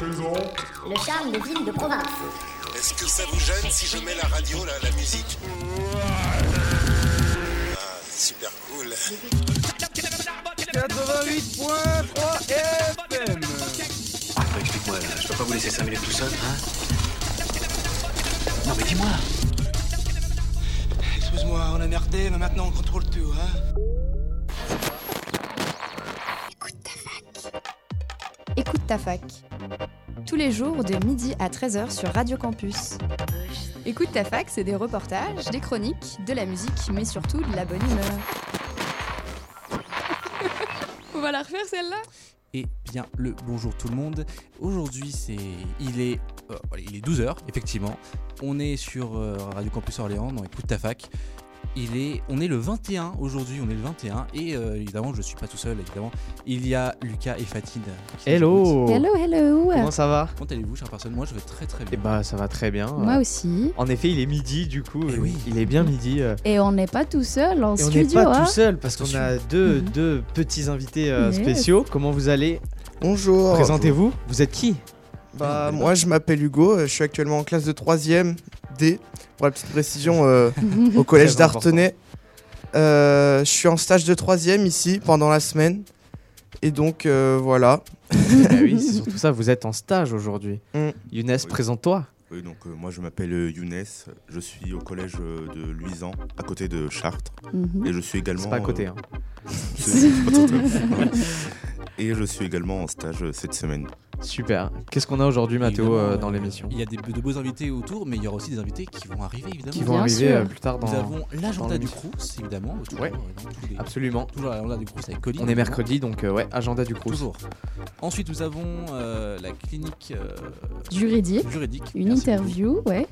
Le charme de ville de province. Est-ce que ça vous gêne si je mets la radio, la, la musique Ah, super cool. 88.3 FM Explique-moi, je peux pas vous laisser 5 minutes tout seul, hein Non mais dis-moi Excuse-moi, on a merdé, mais maintenant on contrôle tout, hein Écoute ta fac. Tous les jours de midi à 13h sur Radio Campus. Écoute ta fac, c'est des reportages, des chroniques, de la musique, mais surtout de la bonne humeur. On va la refaire celle-là? Eh bien, le bonjour tout le monde. Aujourd'hui, c'est il est euh, il est 12h effectivement. On est sur euh, Radio Campus Orléans dans Écoute ta fac. Il est on est le 21 aujourd'hui, on est le 21 et euh, évidemment, je suis pas tout seul évidemment. Il y a Lucas et Fatine. Hello Hello, hello Comment ça va? Comment allez-vous, chère personne? Moi, je vais très très Eh bien. bah ça va très bien. Moi aussi. En effet, il est midi du coup. Eh oui. Il est bien midi. euh, Et on n'est pas tout seul en Et on n'est studio, pas hein tout seul parce qu'on a deux, Mhm. deux petits invités euh, Yes. spéciaux. Comment vous allez? Bonjour. Présentez-vous. Vous êtes qui? Bah, moi, je m'appelle Hugo. Je suis actuellement en classe de 3ème D, pour la petite précision, euh, au collège d'Artenay. Euh, je suis en stage de 3ème ici pendant la semaine. Et donc, euh, voilà. Ah Oui, c'est surtout ça. Vous êtes en stage aujourd'hui. Mm. Younes, Oui. présente-toi. Oui, donc euh, moi je m'appelle Younes, je suis au collège de Luisan, à côté de Chartres, Mhm. et je suis également. C'est pas à côté. euh, hein. Et je suis également en stage euh, cette semaine. Super. Qu'est-ce qu'on a aujourd'hui, Mathéo, euh, dans l'émission Il y a des, de beaux invités autour, mais il y aura aussi des invités qui vont arriver évidemment. Qui vont Bien arriver sûr. euh, plus tard dans. Nous avons l'agenda du. Crous évidemment. Toujours, Ouais. les- Absolument. Toujours l'agenda du Crous avec Colline. On est mercredi, donc euh, ouais, agenda du Crous. Toujours. Ensuite, nous avons euh, la clinique euh, Juridique. juridique. Une Merci interview, ouais,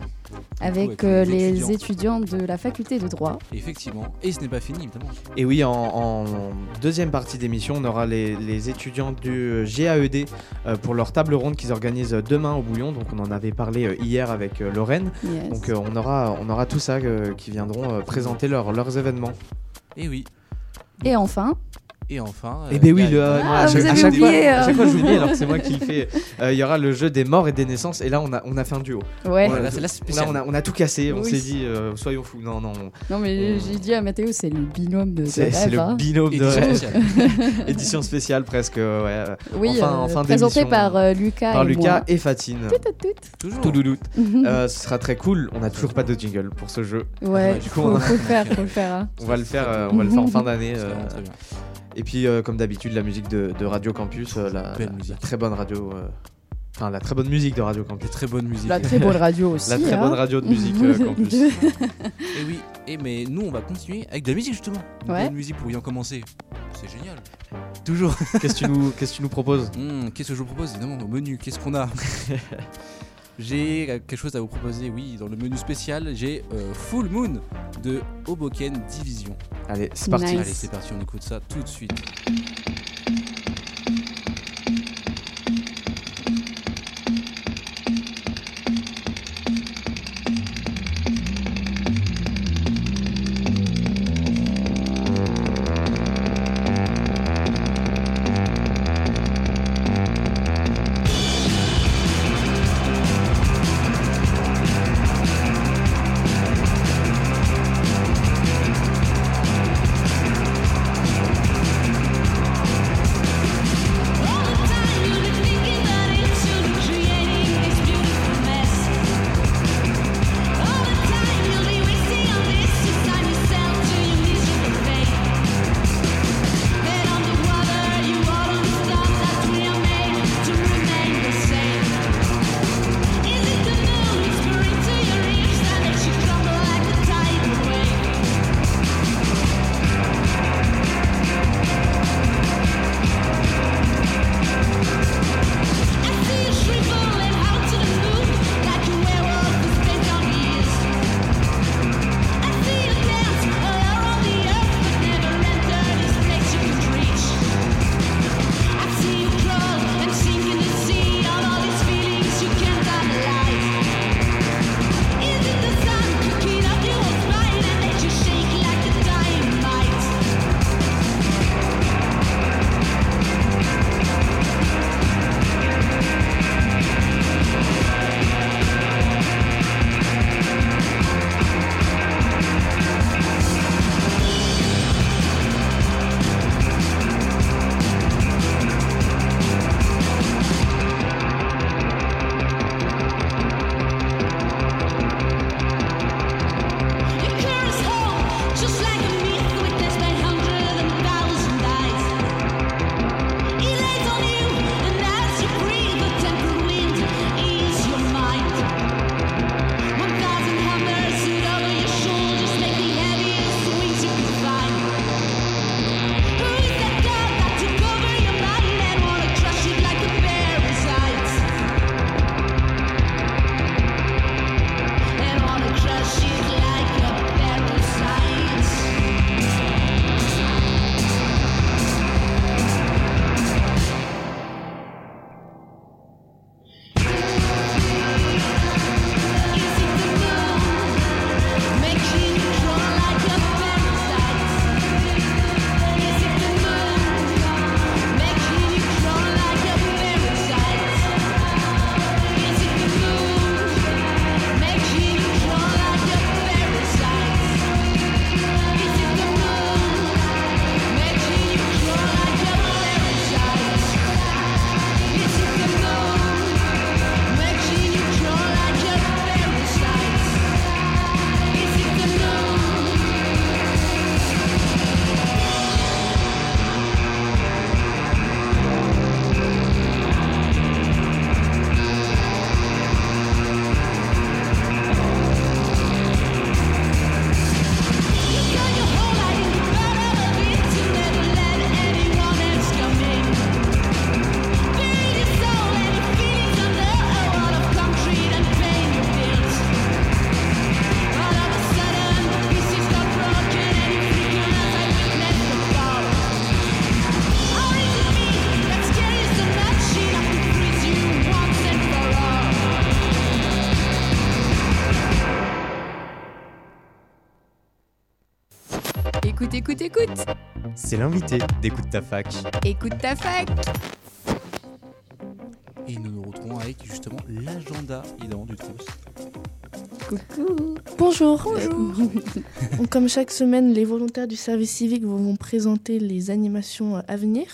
avec euh, les les étudiants de la faculté de droit. Effectivement. Et ce n'est pas fini, évidemment. Et oui, en, en deuxième partie d'émission, on aura les, les étudiants du GAED euh, pour leur table ronde qu'ils organisent demain au Bouillon. Donc on en avait parlé euh, hier avec euh, Lorraine. Yes. Donc euh, on, aura, on aura tout ça euh, qui viendront euh, présenter leur- leurs événements. Et oui. Et enfin, Et enfin. Et euh, ben oui, a- le, Ah, moi, à vous chaque- à avez chaque fois, oublié, à euh. chaque fois j'oublie alors que c'est moi qui le fais. Euh, Il y aura le jeu des morts et des naissances et là on a, on a fait un duo. ouais. Voilà, c'est la Là on a, on a tout cassé, on Oui. s'est dit euh, soyons fous. Non, non, Non mais j'ai dit à Mathéo, c'est le binôme de, de c'est le hein. binôme de Édition rêve. spéciale. Édition spéciale presque, euh, ouais. Oui, en fin- euh, en fin présenté d'émission, par euh, Lucas Par et Lucas moi. et Fatine. Tout, tout, Toujours. Tout doudoute. tout. Euh, ce sera très cool. On n'a toujours pas de jingle pour ce jeu. ouais, du coup, on a- hein. On va le faire, euh, on va le faire en fin d'année. Et puis, euh, comme d'habitude, la musique de, de Radio Campus, euh, la, Belle la- musique. la très bonne radio, euh, enfin la très bonne musique de Radio Campus. Très bonne musique. La très bonne radio aussi. La très hein. bonne radio de musique euh, Campus. Et oui. Et mais nous, on va continuer avec de la musique justement. Une Ouais. bonne musique pour y en commencer. C'est génial. Toujours. Qu'est-ce que tu nous, qu'est-ce que tu nous proposes? Hum, Qu'est-ce que je vous propose évidemment au menu? Qu'est-ce qu'on a? J'ai euh, quelque chose à vous proposer, oui, dans le menu spécial, j'ai euh, Full Moon de Hoboken Division. Allez, c'est parti. Nice. Allez, c'est parti, on écoute ça tout de suite. Écoute, écoute, C'est l'invité d'Écoute ta fac. Écoute ta fac Et nous nous retrouvons avec justement l'agenda évidemment du. Coucou. Bonjour. Donc, Comme chaque semaine, les volontaires du service civique vont vont présenter les animations à venir.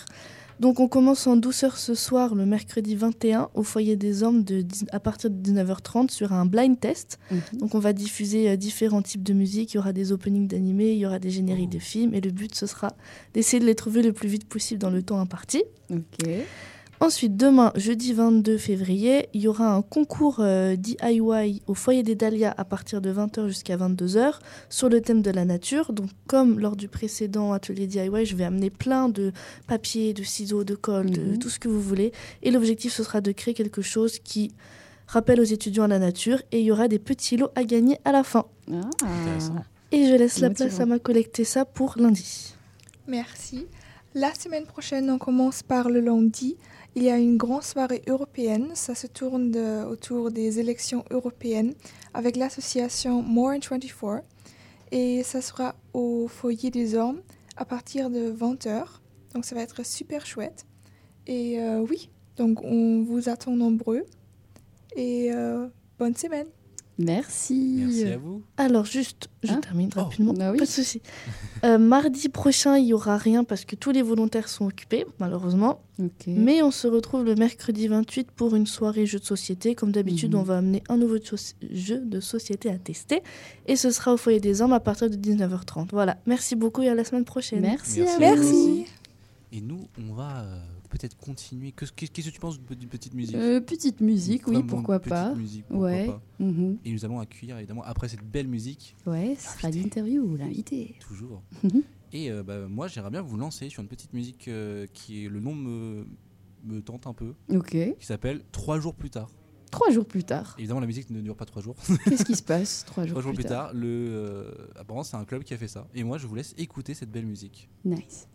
Donc on commence en douceur ce soir, le mercredi 21, au foyer des hommes de, à partir de 19h30 sur un blind test. Donc on va diffuser euh, différents types de musique, il y aura des openings d'animés, il y aura des génériques de films et le but ce sera d'essayer de les trouver le plus vite possible dans le temps imparti. Ensuite, demain, jeudi 22 février, il y aura un concours euh, DIY au foyer des Dahlias à partir de 20h jusqu'à 22h sur le thème de la nature. Donc, comme lors du précédent atelier DIY, je vais amener plein de papier, de ciseaux, de colle, de tout ce que vous voulez. Et l'objectif, ce sera de créer quelque chose qui rappelle aux étudiants à la nature et il y aura des petits lots à gagner à la fin. Et je laisse la place à ma collecter ça pour lundi. Merci. La semaine prochaine, on commence par le lundi. Il y a une grande soirée européenne. Ça se tourne autour des élections européennes avec l'association More in 24. Et ça sera au foyer des hommes à partir de 20h. Donc ça va être super chouette. Et euh, oui, donc on vous attend nombreux. Et euh, bonne semaine. Merci. Merci à vous. Alors juste, je Hein termine Oh. rapidement, Bah oui. pas de souci. Euh, mardi prochain, il y aura rien parce que tous les volontaires sont occupés, malheureusement. Mais on se retrouve le mercredi 28 pour une soirée jeu de société. Comme d'habitude, Mhm. on va amener un nouveau jeu de société à tester. Et ce sera au foyer des hommes à partir de 19h30. Voilà, merci beaucoup et à la semaine prochaine. Merci, Merci à vous. vous. Et nous, on va euh, peut-être continuer. Que- Qu'est-ce que tu penses d'une petite musique? Euh, petite musique, oui, pourquoi petite pas. musique, pourquoi ouais. pas. Mhm. Et nous allons accueillir évidemment après cette belle musique, Ouais, ce sera l'interview, l'invité. toujours. Mhm. Et euh, bah, moi, j'aimerais bien vous lancer sur une petite musique euh, qui est le nom me, me tente un peu, Ok. qui s'appelle Trois jours plus tard. Trois jours plus tard. Évidemment, la musique ne dure pas trois jours. Qu'est-ce qui se passe trois jours, Trois jours plus, plus tard, le, euh, apparemment, c'est un club qui a fait ça. Et moi, je vous laisse écouter cette belle musique. Nice.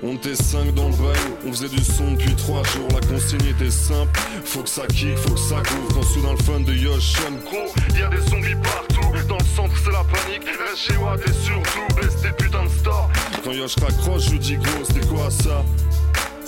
On était 5 dans le bail, on faisait du son depuis 3 jours. La consigne était simple, faut que ça kick, faut que ça groove. Quand soudain le fun de Yosh sonne gros, y'a des zombies partout. Dans le centre, c'est la panique. Reste chez Watt et surtout, baisse tes putains de stars. Quand Yosh raccroche, je dis gros, c'était quoi ça?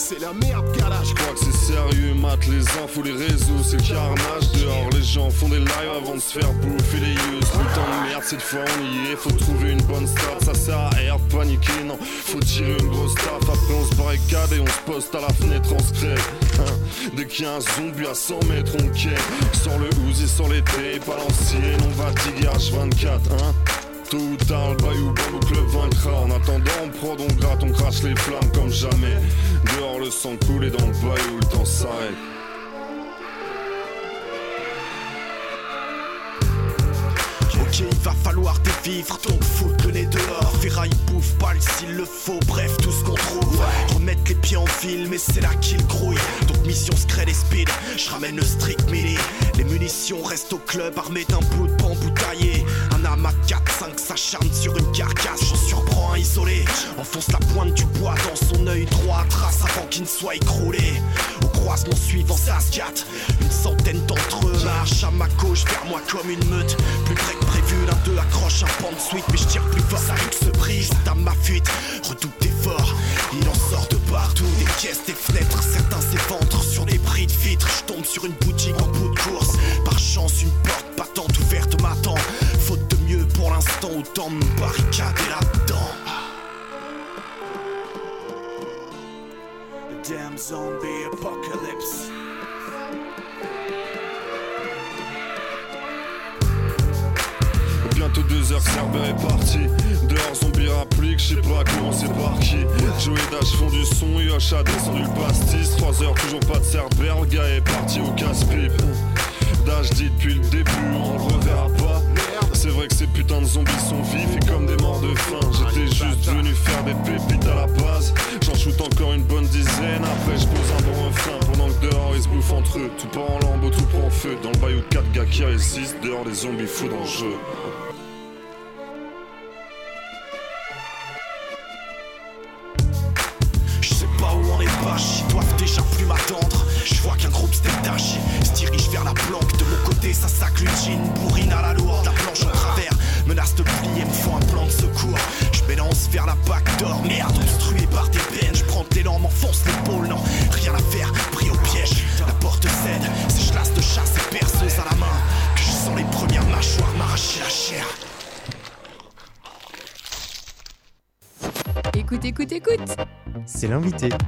C'est la merde, gala. Je crois que c'est sérieux, mat les infos, les réseaux, c'est le carnage. Dehors, les gens font des lives avant de se faire bouffer les yeux. Putain de merde, cette fois on y est. Faut trouver une bonne start, ça sert à de paniquer. Non, faut tirer une grosse taf. Après, on se barricade et on se poste à la fenêtre, on se crève. Hein. Dès qu'il y a un zombie à 100 mètres, on quête. Sans le Uzi, sans l'été, pas l'ancienne, on va diguer H24, hein. Tôt ou le bayou bambou club vaincra. En attendant, on prend, on gratte, on crache les flammes comme jamais. Dehors, le sang coule et dans le bayou, le temps s'arrête. Ok, il va falloir dévivre, donc le nez dehors. Ferraille, bouffe, balle s'il le faut, bref, tout ce qu'on trouve. Remettre les pieds en ville, mais c'est là qu'il grouille. Donc mission secret et speed, je ramène le strict mini. Les munitions restent au club, armé d'un bout de bambou taillé. Amas de 4-5 s'acharne sur une carcasse, j'en surprends un isolé. Enfonce la pointe du bois dans son œil droit, trace avant qu'il ne soit écroulé. Au croisement suivant, ça se gâte. Une centaine d'entre eux marchent à ma gauche vers moi comme une meute. Plus près que prévu, l'un d'eux accroche un pan de suite, mais je tire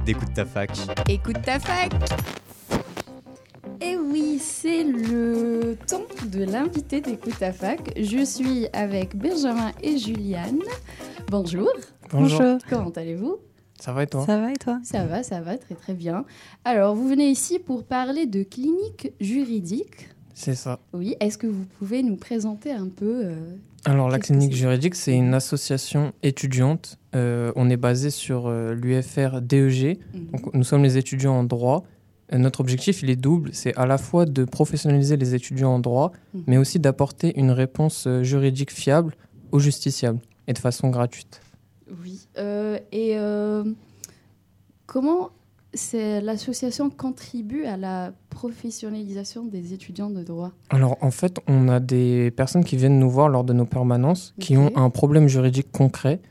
d'Écoute ta fac. Écoute ta fac Et oui, c'est le temps de l'invité d'Écoute ta fac. Je suis avec Benjamin et Juliane. Bonjour. Bonjour. Comment allez-vous? Ça va et toi? Ça va et toi? Ça va, ça va, très très bien. Alors, vous venez ici pour parler de clinique juridique. C'est ça. Oui, est-ce que vous pouvez nous présenter un peu euh, Alors, la clinique juridique, c'est une association étudiante. Euh, on est basé sur euh, l'UFR DEG. Mhm. Donc, nous sommes les étudiants en droit. Notre objectif, il est double. C'est à la fois de professionnaliser les étudiants en droit, Mhm. mais aussi d'apporter une réponse juridique fiable aux justiciables et de façon gratuite. Oui. Et comment l'association contribue à la professionnalisation des étudiants de droit Alors en fait, on a des personnes qui viennent nous voir lors de nos permanences qui ont un problème juridique concret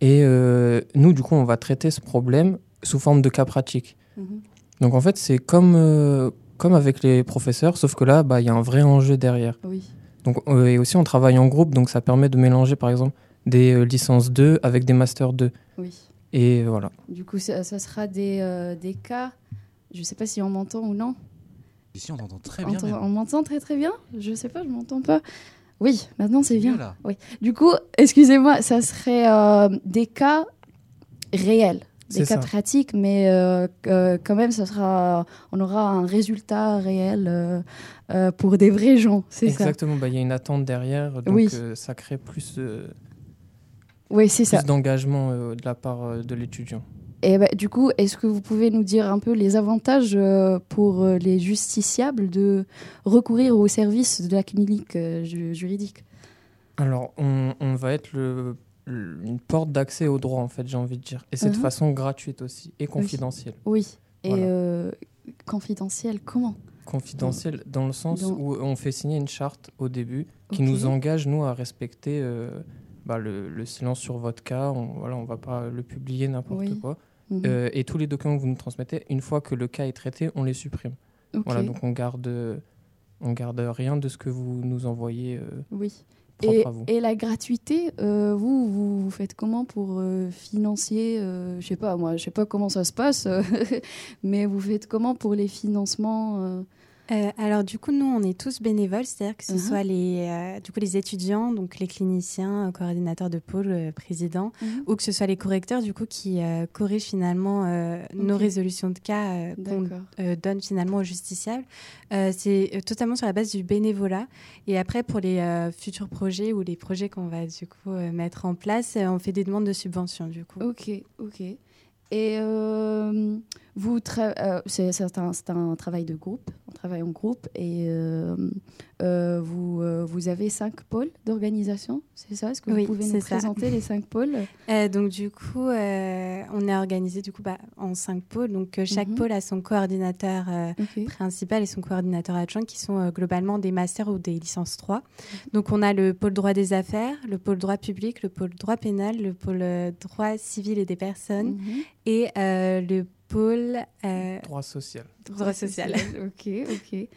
et euh, nous, du coup, on va traiter ce problème sous forme de cas pratique. Mhm. Donc en fait, c'est comme, euh, comme avec les professeurs, sauf que là, bah, il y a un vrai enjeu derrière. Oui. Donc, euh, et aussi, on travaille en groupe, donc ça permet de mélanger, par exemple, des licences 2 avec des masters 2. Oui. Et voilà. Du coup, ça, ça sera des, euh, des cas. Je ne sais pas si on m'entend ou non. Ici, on t'entend très bien. on m'entend très très bien Je sais pas, je m'entends pas. Oui, maintenant c'est bien. là. Oui. Du coup, excusez-moi, ça serait euh, des cas réels, des cas ça. pratiques, mais euh, euh, quand même, ça sera, on aura un résultat réel euh, euh, pour des vrais gens, c'est ça? Exactement, bah, il y a une attente derrière, donc Oui. euh, ça crée plus, euh, Oui, c'est ça. plus d'engagement euh, de la part euh, de l'étudiant. Et bah, du coup, est-ce que vous pouvez nous dire un peu les avantages euh, pour les justiciables de recourir aux services de la clinique ju- juridique? Alors, on, on va être le, le- une porte d'accès au droit, en fait, j'ai envie de dire. Et c'est de Mhm. façon gratuite aussi et confidentielle. Oui. Et Voilà. euh, confidentiel, comment? Confidentielle dans le sens Dans- où on fait signer une charte au début qui nous engage, nous, à respecter bah, le, le silence sur votre cas. On voilà, on va pas le publier n'importe Oui. quoi. Mhm. Euh, et tous les documents que vous nous transmettez, une fois que le cas est traité, on les supprime. Voilà, donc on garde, on garde rien de ce que vous nous envoyez. euh, Oui. Et, à vous. et la gratuité, euh, vous, vous, vous faites comment pour euh, financer Je sais pas, moi, je sais pas comment ça se passe, mais vous faites comment pour les financements euh alors du coup, nous, on est tous bénévoles, c'est-à-dire que ce Mhm. soit les, euh, du coup, les étudiants, donc les cliniciens, euh, coordinateurs de pôle, euh, présidents, Mhm. ou que ce soit les correcteurs, du coup, qui corrigent finalement nos résolutions de cas qu'on donne finalement aux justiciables. C'est totalement sur la base du bénévolat. Et après, pour les futurs projets ou les projets qu'on va du coup mettre en place, on fait des demandes de subventions du coup. Ok, ok. Et vous, euh, c'est un, travail de groupe, on travaille en groupe, et euh, euh, vous, vous avez cinq pôles d'organisation, c'est ça? Est-ce que Oui, vous pouvez nous ça. présenter les cinq pôles? Donc du coup, on est organisé du coup bah, en cinq pôles. Donc chaque Mhm. pôle a son coordinateur principal et son coordinateur adjoint qui sont globalement des masters ou des licences 3. Donc on a le pôle droit des affaires, le pôle droit public, le pôle droit pénal, le pôle droit civil et des personnes Mhm. et euh, le pôle euh, Droit social. droit social. ok, ok.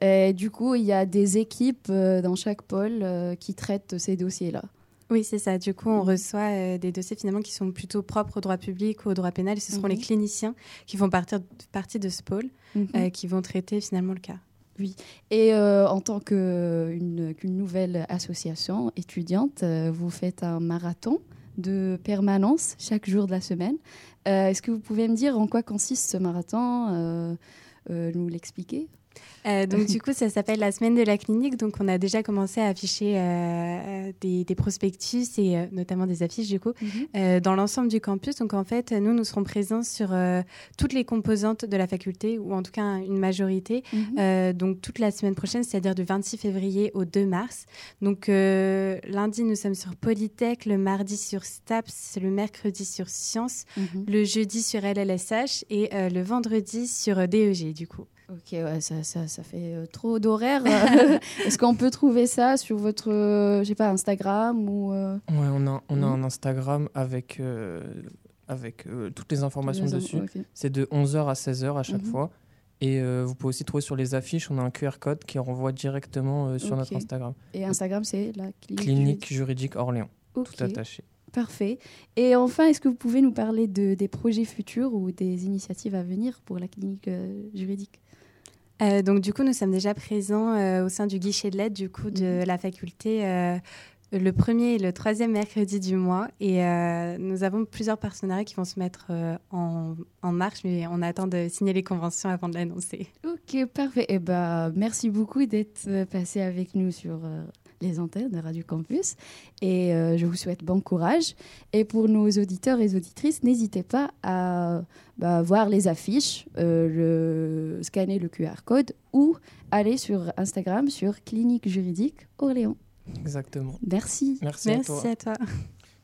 Et du coup, il y a des équipes euh, dans chaque pôle euh, qui traitent ces dossiers-là. Oui, c'est ça. Du coup, on reçoit euh, des dossiers finalement qui sont plutôt propres au droit public ou au droit pénal. Et ce seront Mhm. les cliniciens qui font partir, partie de ce pôle, Mhm. euh, qui vont traiter finalement le cas. Oui. Et euh, en tant qu'une nouvelle association étudiante, euh, vous faites un marathon de permanence chaque jour de la semaine. Euh, Est-ce que vous pouvez me dire en quoi consiste ce marathon euh, euh, Nous l'expliquer? Euh, donc du coup, ça s'appelle la semaine de la clinique. Donc on a déjà commencé à afficher euh, des, des prospectus et euh, notamment des affiches du coup Mhm. dans l'ensemble du campus. Donc en fait, nous nous serons présents sur toutes les composantes de la faculté ou en tout cas une majorité. Mhm. Donc toute la semaine prochaine, c'est-à-dire du 26 février au 2 mars. Donc lundi, nous sommes sur Polytech, le mardi sur STAPS, le mercredi sur Sciences, Mhm. le jeudi sur LLSH et le vendredi sur DEG du coup. Ok, ouais, ça, ça, ça fait euh, trop d'horaires. Est-ce qu'on peut trouver ça sur votre, euh, je sais pas, Instagram ou euh, Ouais, on a, on a Mhm. un Instagram avec, euh, avec euh, toutes les informations les dessus. C'est de 11h à 16h à chaque Mhm. fois. Et euh, vous pouvez aussi trouver sur les affiches, on a un QR code qui renvoie directement euh, sur notre. Instagram. Et Instagram, c'est la clinique. Clinique juridique Orléans. Tout attaché. Parfait. Et enfin, est-ce que vous pouvez nous parler de, des projets futurs ou des initiatives à venir pour la clinique euh, juridique? Euh, donc du coup, nous sommes déjà présents euh, au sein du guichet de l'aide du coup de Mhm. la faculté euh, le premier et le troisième mercredi du mois. Et nous avons plusieurs partenariats qui vont se mettre en, en marche, mais on attend de signer les conventions avant de l'annoncer. Ok, parfait. Eh ben, merci beaucoup d'être passé avec nous sur les antennes de Radio Campus. Et euh, je vous souhaite bon courage. Et pour nos auditeurs et auditrices, n'hésitez pas à bah, voir les affiches, euh, le, scanner le QR code ou aller sur Instagram sur Clinique Juridique Orléans. Exactement. Merci. Merci, à toi. à toi.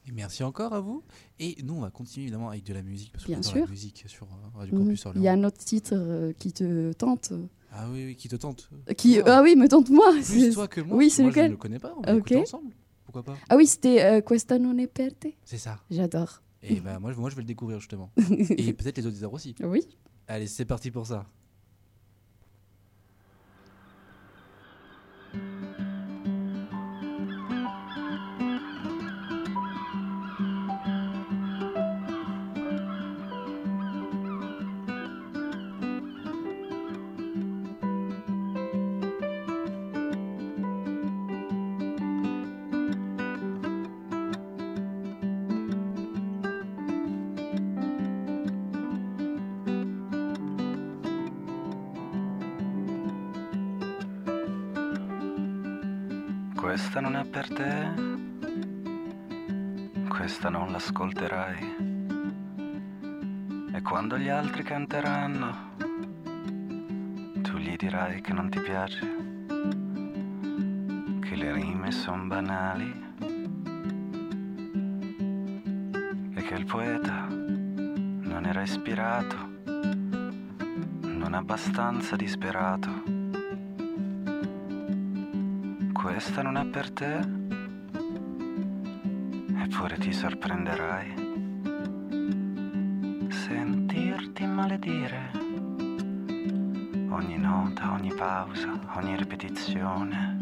Et merci encore à vous. Et nous, on va continuer évidemment avec de la musique parce qu'on Bien adore sûr. la musique sur euh, Radio. Campus Orléans. Il y a un autre titre euh, qui te tente. Ah oui, oui, qui te tente Qui... Ah oui, me tente moi. Plus toi que moi. Oui, c'est Moi, je lequel ne le connais pas, on va Ok. l'écouter ensemble. Pourquoi pas Ah oui, c'était euh, Questa non è per te. C'est ça. J'adore. Et bah, moi, je- moi, je vais le découvrir justement. Et peut-être les auditeurs aussi. Oui. Allez, c'est parti pour ça. Te, questa non l'ascolterai. E quando gli altri canteranno, tu gli dirai che non ti piace, che le rime sono banali e che il poeta non era ispirato, non abbastanza disperato. Questa non è per te, eppure ti sorprenderai. Sentirti maledire ogni nota, ogni pausa, ogni ripetizione.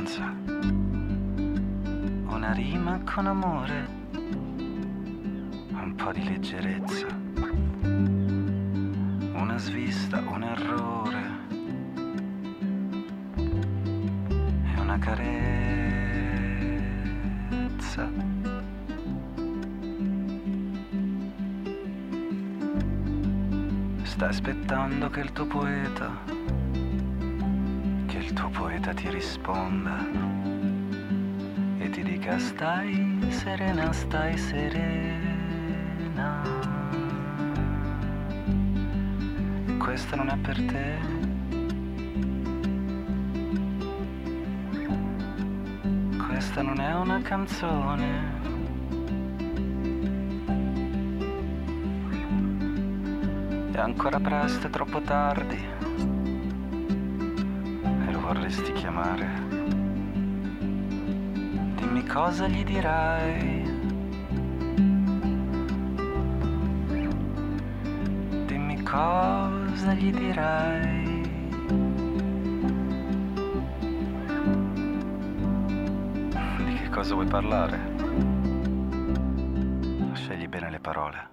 Di speranza. Una rima con amore, un po' di leggerezza. Una svista, un errore. E una carezza. Stai aspettando che il tuo poeta, poeta ti risponda e ti dica stai serena, stai serena. Questa non è per te. Questa non è una canzone. È ancora presto, è troppo tardi. Vorresti chiamare. Dimmi cosa gli dirai. Dimmi cosa gli dirai. Di che cosa vuoi parlare? Scegli bene le parole.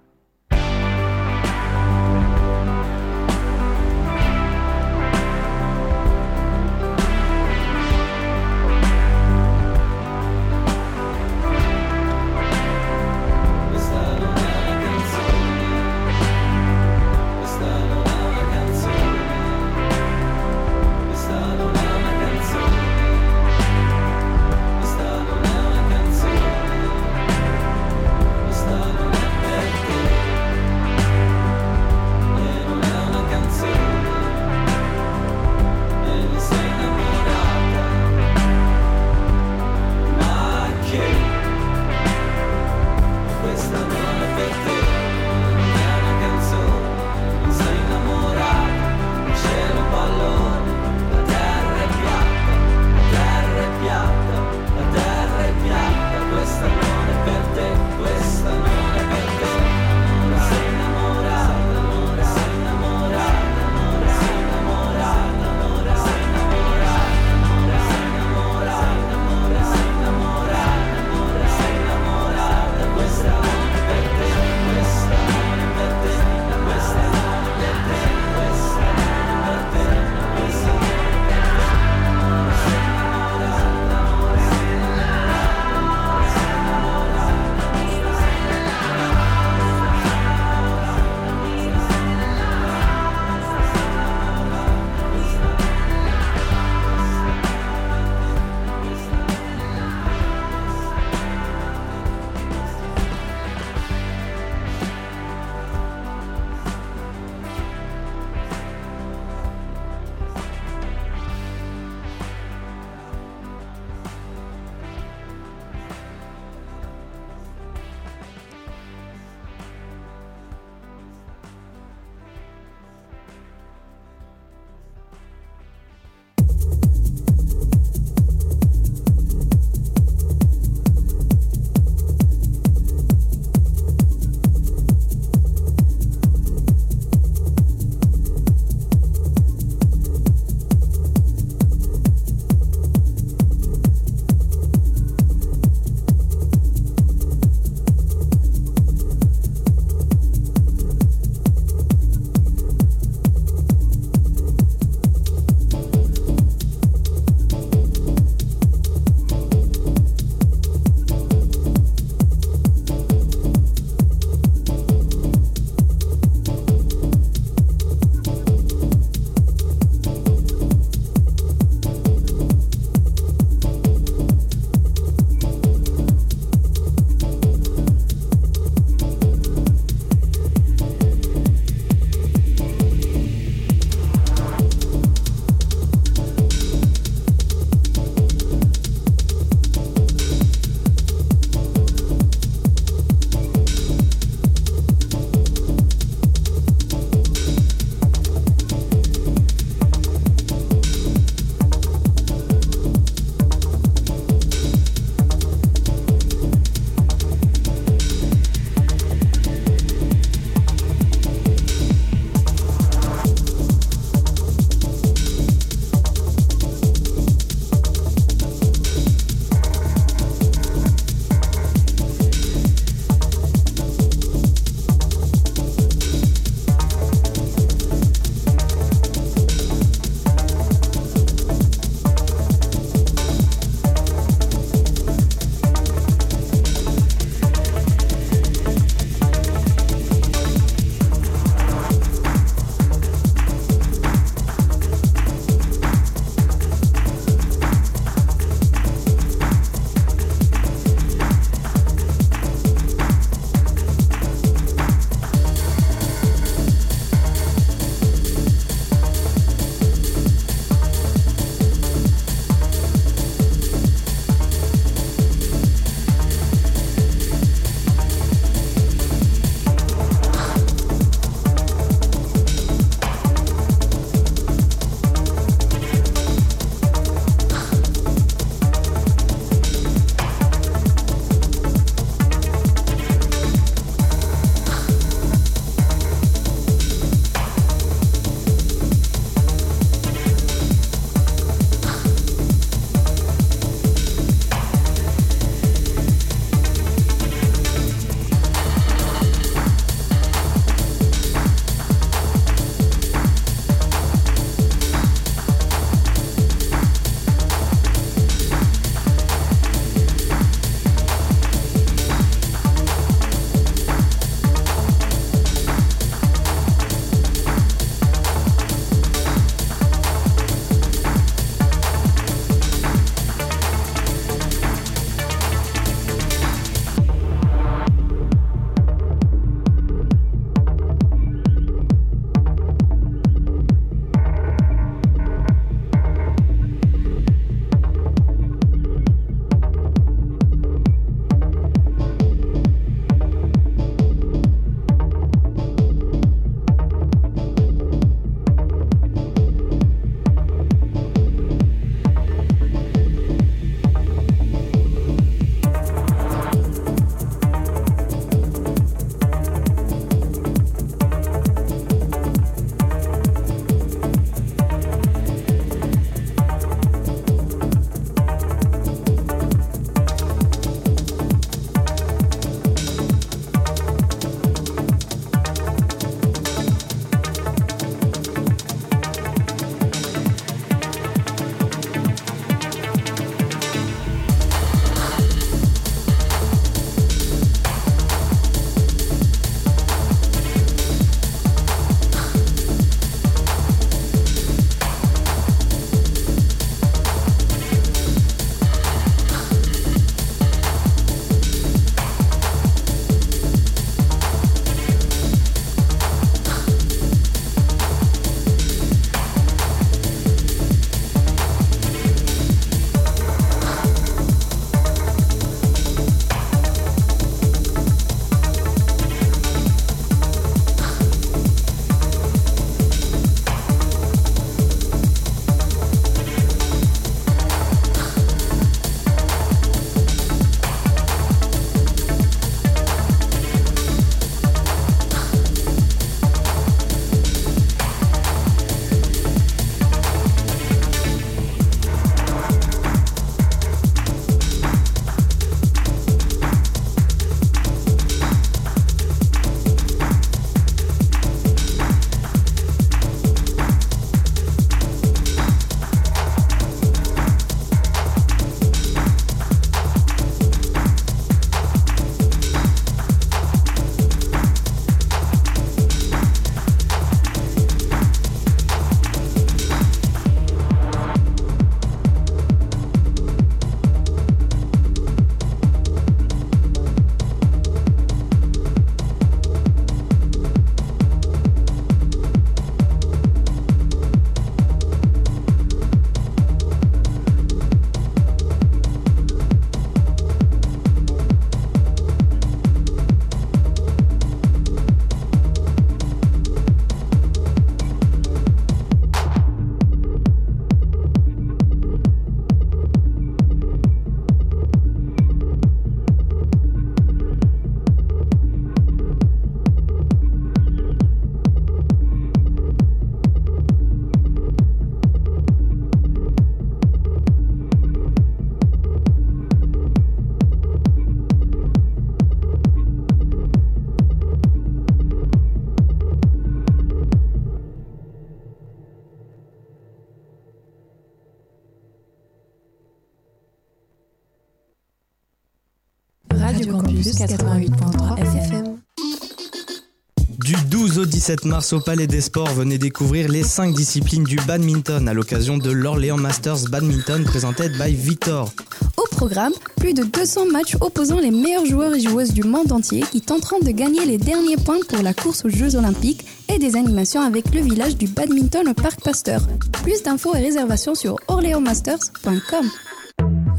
17 mars au Palais des Sports, venez découvrir les 5 disciplines du badminton à l'occasion de l'Orléans Masters Badminton présenté by Victor. Au programme, plus de 200 matchs opposant les meilleurs joueurs et joueuses du monde entier qui tenteront de gagner les derniers points pour la course aux Jeux Olympiques et des animations avec le village du badminton au Parc Pasteur. Plus d'infos et réservations sur orléansmasters.com.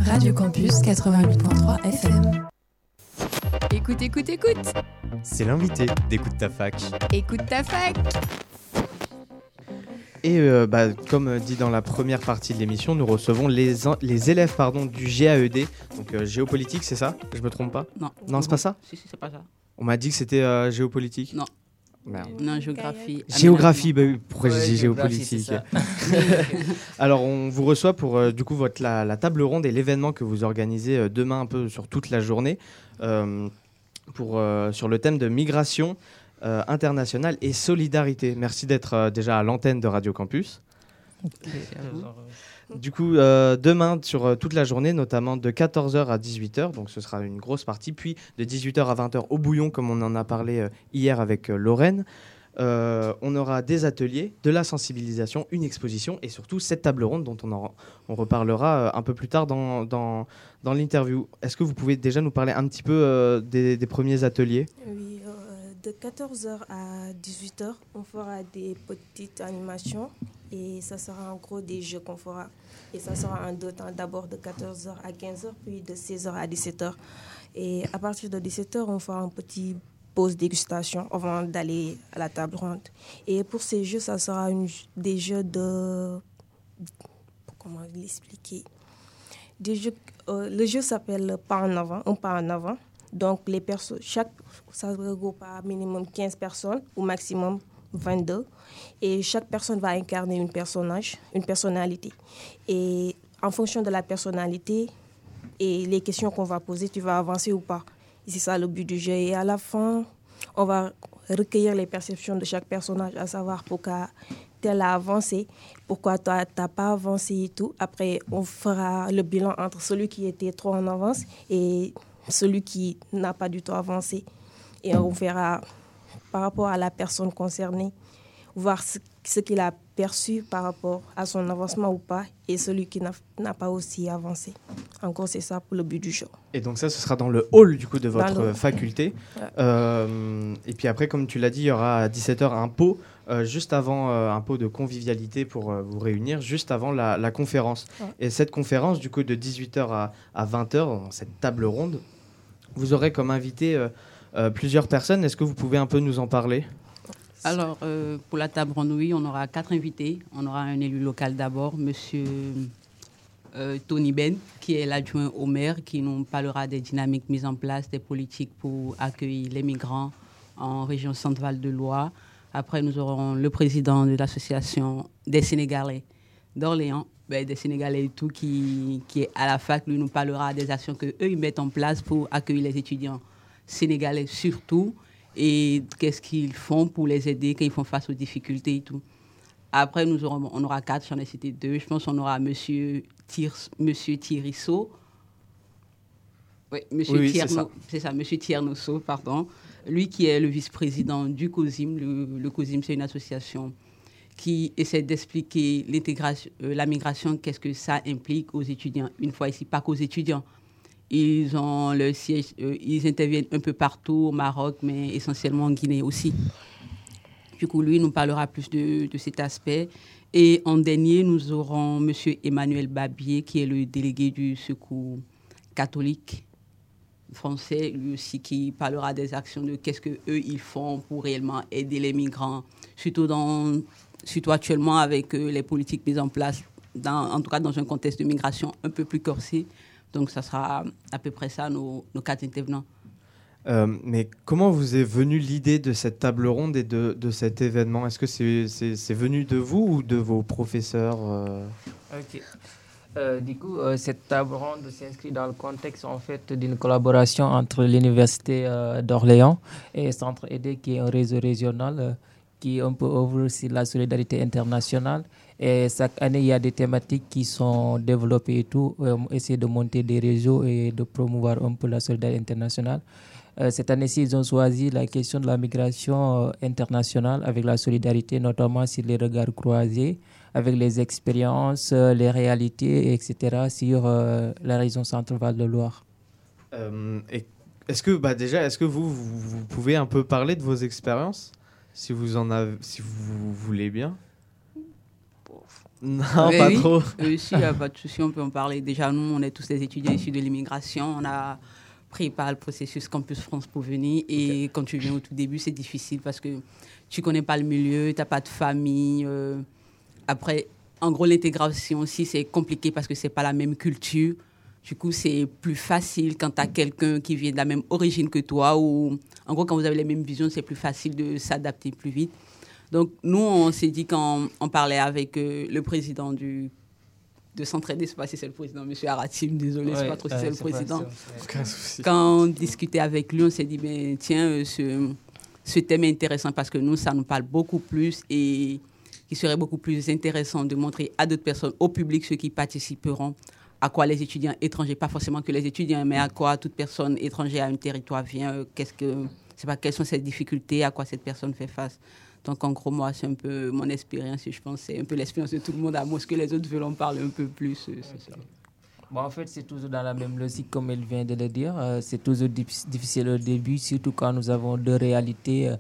Radio Campus 88.3 FM. Écoute, écoute, écoute. C'est l'invité d'Écoute ta fac. Écoute ta fac. Et euh, bah, comme dit dans la première partie de l'émission, nous recevons les, élèves pardon, du GAED, donc euh, géopolitique, c'est ça? Je me trompe pas? Non. Non, c'est pas ça? Si, si, c'est pas ça. On m'a dit que c'était euh, géopolitique? Non. Merde. Non, géographie. Géographie, bah oui, pourquoi Ouais, j'ai dit géographie, géopolitique Alors, on vous reçoit pour euh, du coup votre, la, la table ronde et l'événement que vous organisez euh, demain un peu sur toute la journée euh, pour, euh, sur le thème de migration euh, internationale et solidarité. Merci d'être euh, déjà à l'antenne de Radio Campus. Du coup, euh, demain, sur euh, toute la journée, notamment de 14h à 18h, donc ce sera une grosse partie, puis de 18h à 20h au bouillon, comme on en a parlé euh, hier avec euh, Lorraine. Euh, on aura des ateliers, de la sensibilisation, une exposition et surtout cette table ronde dont on, en- on reparlera euh, un peu plus tard dans, dans, dans l'interview. Est-ce que vous pouvez déjà nous parler un petit peu euh, des, des premiers ateliers? Oui, euh, de 14h à 18h, on fera des petites animations et ça sera en gros des jeux qu'on fera. Et ça sera en deux temps, d'abord de 14h à 15h, puis de 16h à 17h. Et à partir de 17h, on fera un petit pause dégustation avant d'aller à la table ronde. Et pour ces jeux, ça sera des jeux de... Comment l'expliquer? Euh, Le jeu s'appelle Pas en avant, un pas en avant. Donc, les chaque, ça regroupe à minimum 15 personnes, au maximum 22. Et chaque personne va incarner un personnage, une personnalité. Et en fonction de la personnalité et les questions qu'on va poser, tu vas avancer ou pas. C'est ça le but du jeu. Et à la fin, on va recueillir les perceptions de chaque personnage, à savoir pourquoi tel a avancé, pourquoi toi, tu n'as pas avancé et tout. Après, on fera le bilan entre celui qui était trop en avance et celui qui n'a pas du tout avancé. Et on verra par rapport à la personne concernée, voir ce, ce qu'il a perçu par rapport à son avancement ou pas, et celui qui n'a pas aussi avancé. En gros, c'est ça pour le but du jeu. Et donc ça, ce sera dans le hall du coup de votre le- faculté. Ouais. Euh, et puis après, comme tu l'as dit, il y aura à 17h un pot, euh, juste avant euh, un pot de convivialité pour euh, vous réunir, juste avant la, la conférence. Ouais. Et cette conférence, du coup, de 18h à, à 20h, dans cette table ronde, vous aurez comme invité euh, euh, plusieurs personnes. Est-ce que vous pouvez un peu nous en parler? Alors, euh, pour la table oui, on aura quatre invités. On aura un élu local d'abord, monsieur euh, Tony Ben, qui est l'adjoint au maire, qui nous parlera des dynamiques mises en place, des politiques pour accueillir les migrants en région centrale de Loire. Après, nous aurons le président de l'association des Sénégalais d'Orléans, ben, des Sénégalais et tout, qui, qui est à la fac. Lui nous parlera des actions qu'eux, ils mettent en place pour accueillir les étudiants sénégalais surtout et qu'est-ce qu'ils font pour les aider quand ils font face aux difficultés et tout. Après, nous aurons, on aura quatre, j'en ai cité deux. Je pense qu'on aura Monsieur, Tir, Monsieur. Oui, Monsieur Oui, oui, c'est ça. ça, Monsieur Tiernoso, pardon. Lui qui est le vice-président du COSIM. Le, le COSIM, c'est une association qui essaie d'expliquer l'intégration, euh, la migration, qu'est-ce que ça implique aux étudiants. Une fois ici, pas qu'aux étudiants. Ils ont le siège, euh, ils interviennent un peu partout au Maroc, mais essentiellement en Guinée aussi. Du coup, lui nous parlera plus de, de cet aspect. Et en dernier, nous aurons M. Emmanuel Babier, qui est le délégué du Secours catholique français, lui aussi, qui parlera des actions de qu'est-ce que eux ils font pour réellement aider les migrants, surtout, dans, surtout actuellement avec euh, les politiques mises en place, dans, en tout cas dans un contexte de migration un peu plus corsé. Donc, ça sera à peu près ça, nos, nos quatre intervenants. Euh, mais comment vous est venue l'idée de cette table ronde et de, de cet événement? Est-ce que c'est c'est- c'est venu de vous ou de vos professeurs euh? Ok. Euh, du coup, euh, cette table ronde s'inscrit dans le contexte en fait d'une collaboration entre l'université euh, d'Orléans et Centre Aidé, qui est un réseau régional euh, qui un peu ouvre sur la solidarité internationale. Et chaque année, il y a des thématiques qui sont développées et tout. Euh, essayer de monter des réseaux et de promouvoir un peu la solidarité internationale. Euh, cette année-ci, ils ont choisi la question de la migration euh, internationale avec la solidarité, notamment sur les regards croisés, avec les expériences, les réalités, etc., sur la région centrale de Loire. Est-ce que, bah déjà, est-ce que vous pouvez un peu parler de vos expériences, si vous en avez, si vous voulez bien Non, Oui, pas oui. trop. Euh, si, pas de souci, on peut en parler. Déjà, nous, on est tous des étudiants issus de l'immigration. On a pris par le processus Campus France pour venir. Et quand tu viens au tout début, c'est difficile parce que tu connais pas le milieu, tu n'as pas de famille. euh. Après, en gros, l'intégration aussi, c'est compliqué parce que c'est pas la même culture. Du coup, c'est plus facile quand tu as quelqu'un qui vient de la même origine que toi. Ou, en gros, quand vous avez les mêmes visions, c'est plus facile de s'adapter plus vite. Donc, nous, on s'est dit quand on parlait avec euh, le président du, de ne sais pas si c'est le président, M. Aratim, désolé, je ne sais Ouais, pas trop si c'est le c'est pas président. souci. Quand on discutait avec lui, on s'est dit, ben, tiens, euh, ce, ce thème est intéressant parce que nous, ça nous parle beaucoup plus et il serait beaucoup plus intéressant de montrer à d'autres personnes, au public, ceux qui participeront, à quoi les étudiants étrangers, pas forcément que les étudiants, mais à quoi toute personne étrangère à un territoire vient, euh, qu'est-ce que, c'est pas quelles sont ses difficultés, à quoi cette personne fait face. Donc en gros, moi, c'est un peu mon expérience je pense c'est un peu l'expérience de tout le monde, à moins que les autres veulent en parler un peu plus. euh. Bon, en fait, c'est toujours dans la même logique, comme elle vient de le dire. Euh, c'est toujours dif- difficile au début, surtout quand nous avons deux réalités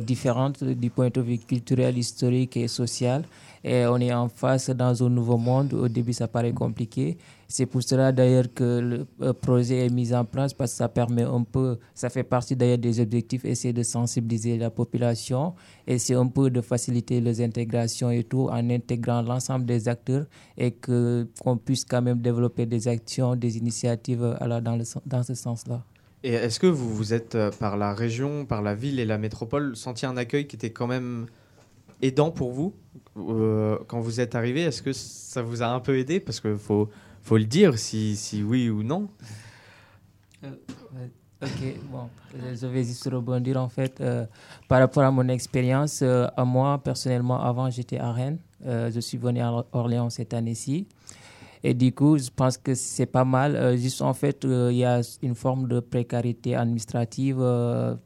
différentes du point de vue culturel, historique et social. Et on est en face dans un nouveau monde. Au début, ça paraît compliqué. C'est pour cela d'ailleurs que le euh, projet est mis en place parce que ça permet un peu, ça fait partie d'ailleurs des objectifs, essayer de sensibiliser la population, essayer un peu de faciliter les intégrations et tout en intégrant l'ensemble des acteurs et que qu'on puisse quand même développer des actions, des initiatives euh, alors dans, le, dans ce sens-là. Et est-ce que vous vous êtes, euh, par la région, par la ville et la métropole, senti un accueil qui était quand même aidant pour vous? Euh, quand vous êtes arrivé Est-ce que ça vous a un peu aidé? Parce qu'il faut, le dire si, oui ou non. Euh. Ok, bon, je vais juste rebondir en fait euh, par rapport à mon expérience. à moi, personnellement, avant j'étais à Rennes. Je suis venu à Orléans cette année-ci. Et du coup, je pense que c'est pas mal. Juste en fait, il y a une forme de précarité administrative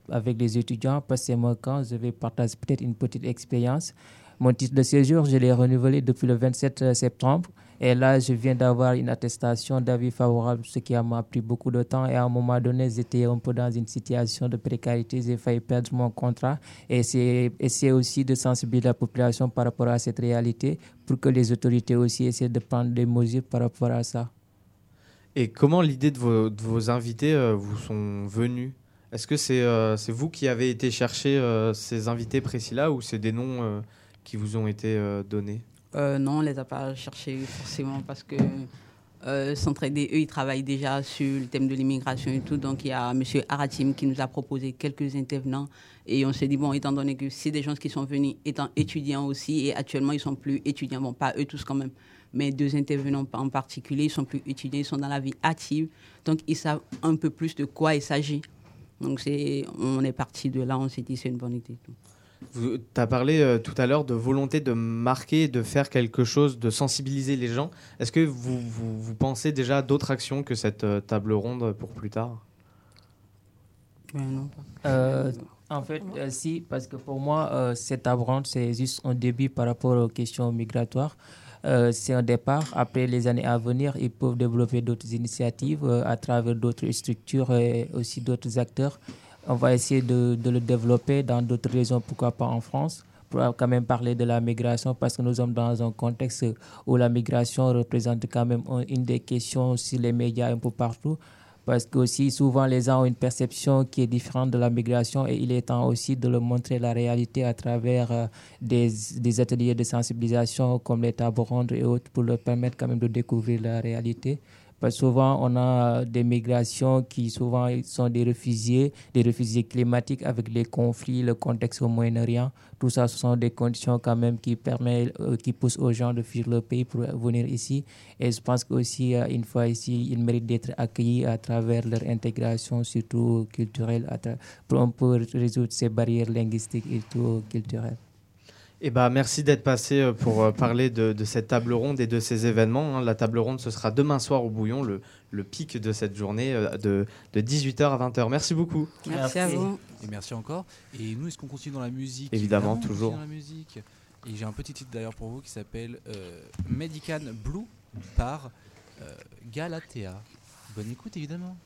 avec les étudiants parce que moi quand je vais partager peut-être une petite expérience. Mon titre de séjour, je l'ai renouvelé depuis le 27 septembre. Et là, je viens d'avoir une attestation d'avis favorable, ce qui m'a pris beaucoup de temps. Et à un moment donné, j'étais un peu dans une situation de précarité. J'ai failli perdre mon contrat. Et c'est aussi de sensibiliser la population par rapport à cette réalité pour que les autorités aussi essaient de prendre des mesures par rapport à ça. Et comment l'idée de vos, invités euh, vous sont venus? Est-ce que c'est euh, c'est vous qui avez été chercher euh, ces invités précis-là ou c'est des noms euh, qui vous ont été euh, donnés Euh, non, on les a pas cherchés forcément parce que euh, eux, ils travaillent déjà sur le thème de l'immigration et tout. Donc, il y a M. Aratim qui nous a proposé quelques intervenants. Et on s'est dit, bon, étant donné que c'est des gens qui sont venus étant étudiants aussi, et actuellement, ils sont plus étudiants. Bon, pas eux tous quand même, mais deux intervenants en particulier, ils sont plus étudiants, ils sont dans la vie active. Donc, ils savent un peu plus de quoi il s'agit. Donc, c'est, on est parti de là, on s'est dit, c'est une bonne idée. Tu as parlé euh, tout à l'heure de volonté de marquer, de faire quelque chose, de sensibiliser les gens. Est-ce que vous, vous, vous pensez déjà à d'autres actions que cette euh, table ronde pour plus tard? Euh, en fait, euh, si, parce que pour moi, euh, cette table ronde, c'est juste un début par rapport aux questions migratoires. Euh, c'est un départ. Après les années à venir, ils peuvent développer d'autres initiatives euh, à travers d'autres structures et aussi d'autres acteurs. On va essayer de, le développer dans d'autres régions, pourquoi pas en France, pour quand même parler de la migration, parce que nous sommes dans un contexte où la migration représente quand même un- une des questions sur les médias un peu partout parce que aussi souvent les gens ont une perception qui est différente de la migration et il est temps aussi de leur montrer la réalité à travers euh, des, des ateliers de sensibilisation comme les tables rondes et autres pour leur permettre quand même de découvrir la réalité. Souvent, on a des migrations qui souvent sont des réfugiés, des réfugiés climatiques avec les conflits, le contexte au Moyen-Orient. Tout ça, ce sont des conditions quand même qui permettent, euh, qui poussent aux gens de fuir le pays pour venir ici. Et je pense qu'aussi, euh, une fois ici, ils méritent d'être accueillis à travers leur intégration, surtout culturelle, pour résoudre ces barrières linguistiques et culturelles. Eh ben, merci d'être passé euh, pour euh, parler de, de cette table ronde et de ces événements. hein. La table ronde, ce sera demain soir au Bouillon, le, le pic de cette journée euh, de, de 18h à 20h. Merci beaucoup. Merci à vous. Et merci encore. Et nous, est-ce qu'on continue dans la musique? Évidemment, toujours. Dans la musique. Et j'ai un petit titre d'ailleurs pour vous qui s'appelle euh, Medican Blue par euh, Galatea. Bonne écoute évidemment.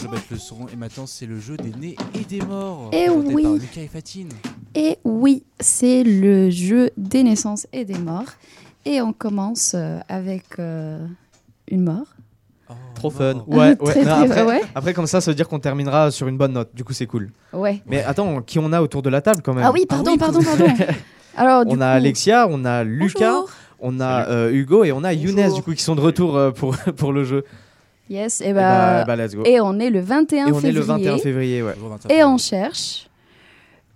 Je mettre le son. Et maintenant, c'est le jeu des nés et des morts. Eh présenté oui. par Lucas et Fatine. Et oui, c'est le jeu des naissances et des morts. Et on commence euh, avec euh, une mort. Trop fun. Ouais, ouais. Très, Non, très- après, ouais. après, comme ça, ça veut dire qu'on terminera sur une bonne note. Du coup, c'est cool. Ouais. Mais attends, qui on a autour de la table quand même? Ah oui, pardon, pardon, pardon. Alors, du on a Alexia, on a Lucas, Bonjour. on a euh, Hugo et on a Younes du coup qui sont de retour euh, pour, pour le jeu. Yes, et Eh bah, bah, bah, let's go. et on est le 21 Et on février. est le 21 février, ouais. Et on cherche